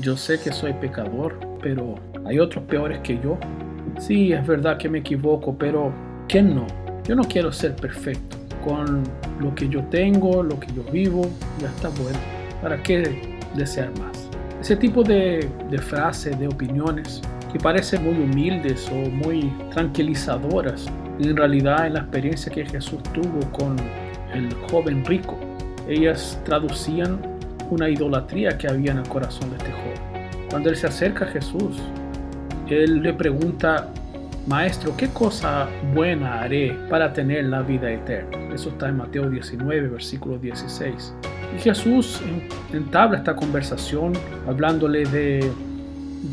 yo sé que soy pecador, pero hay otros peores que yo. Sí, es verdad que me equivoco, pero ¿quién no? Yo no quiero ser perfecto. Con lo que yo tengo, lo que yo vivo, ya está bueno. ¿Para qué desear más? Ese tipo de, de frases, de opiniones, que parecen muy humildes o muy tranquilizadoras, en realidad en la experiencia que Jesús tuvo con el joven rico, ellas traducían una idolatría que había en el corazón de este joven. Cuando él se acerca a Jesús, él le pregunta, Maestro, ¿qué cosa buena haré para tener la vida eterna? Eso está en Mateo 19, versículo 16. Y Jesús entabla esta conversación hablándole de,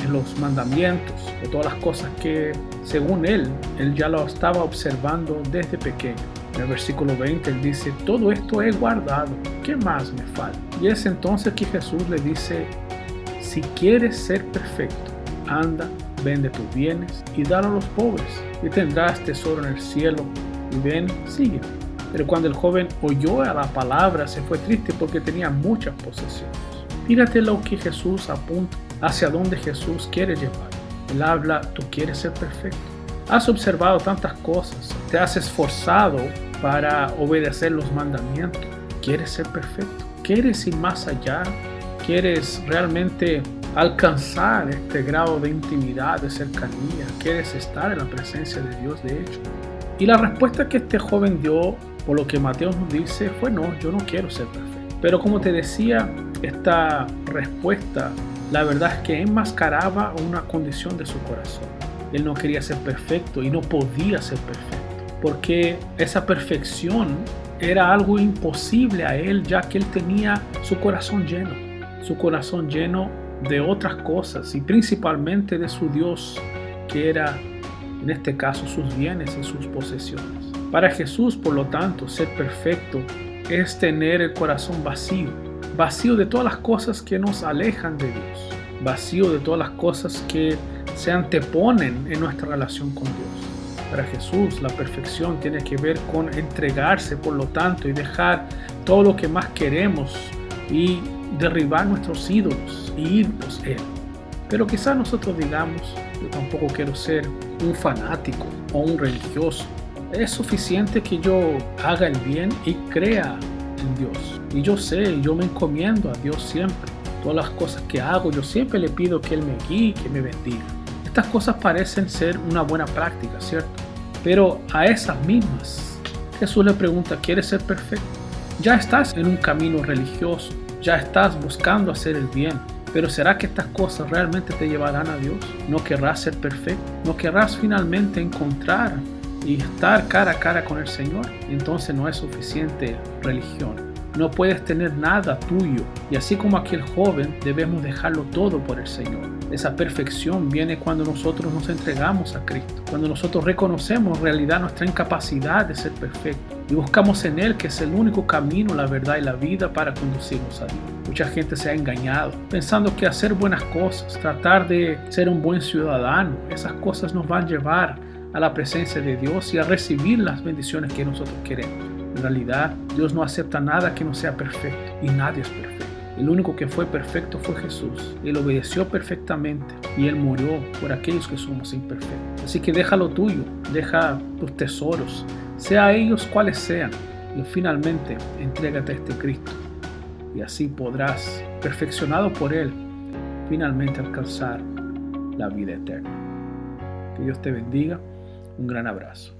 los mandamientos, de todas las cosas que, según él, él ya lo estaba observando desde pequeño. En el versículo 20 él dice, todo esto he guardado, ¿qué más me falta? Y es entonces que Jesús le dice, si quieres ser perfecto, anda, vende tus bienes y dalo a los pobres, y tendrás tesoro en el cielo, y ven, sigue. Pero cuando el joven oyó a la palabra, se fue triste porque tenía muchas posesiones. Fíjate lo que Jesús apunta, hacia dónde Jesús quiere llevar. Él habla, tú quieres ser perfecto. Has observado tantas cosas, te has esforzado para obedecer los mandamientos. ¿Quieres ser perfecto? ¿Quieres ir más allá? ¿Quieres realmente alcanzar este grado de intimidad, de cercanía? ¿Quieres estar en la presencia de Dios de hecho? Y la respuesta que este joven dio, por lo que Mateo nos dice, fue no, yo no quiero ser perfecto. Pero como te decía, esta respuesta, la verdad es que enmascaraba una condición de su corazón. Él no quería ser perfecto y no podía ser perfecto porque esa perfección era algo imposible a él ya que él tenía su corazón lleno, su corazón lleno de otras cosas y principalmente de su Dios, que era en este caso sus bienes y sus posesiones. Para Jesús, por lo tanto, ser perfecto es tener el corazón vacío, vacío de todas las cosas que nos alejan de Dios, vacío de todas las cosas que se anteponen en nuestra relación con Dios. Para Jesús la perfección tiene que ver con entregarse, por lo tanto, y dejar todo lo que más queremos y derribar nuestros ídolos y irnos Él. Pero quizás nosotros digamos, yo tampoco quiero ser un fanático o un religioso. Es suficiente que yo haga el bien y crea en Dios. Y yo sé, yo me encomiendo a Dios siempre. Todas las cosas que hago, yo siempre le pido que Él me guíe, que me bendiga. Estas cosas parecen ser una buena práctica, ¿cierto? Pero a esas mismas, Jesús le pregunta, ¿quieres ser perfecto? Ya estás en un camino religioso, ya estás buscando hacer el bien, pero ¿será que estas cosas realmente te llevarán a Dios? ¿No querrás ser perfecto? ¿No querrás finalmente encontrar y estar cara a cara con el Señor? Entonces no es suficiente religión no puedes tener nada tuyo. Y así como aquel joven, debemos dejarlo todo por el Señor. Esa perfección viene cuando nosotros nos entregamos a Cristo, cuando nosotros reconocemos en realidad nuestra incapacidad de ser perfectos y buscamos en Él que es el único camino, la verdad y la vida para conducirnos a Dios. Mucha gente se ha engañado pensando que hacer buenas cosas, tratar de ser un buen ciudadano, esas cosas nos van a llevar a la presencia de Dios y a recibir las bendiciones que nosotros queremos. En realidad, Dios no acepta nada que no sea perfecto y nadie es perfecto. El único que fue perfecto fue Jesús. Él obedeció perfectamente y Él murió por aquellos que somos imperfectos. Así que deja lo tuyo, deja tus tesoros, sea ellos cuales sean, y finalmente entrégate a este Cristo. Y así podrás, perfeccionado por Él, finalmente alcanzar la vida eterna. Que Dios te bendiga. Un gran abrazo.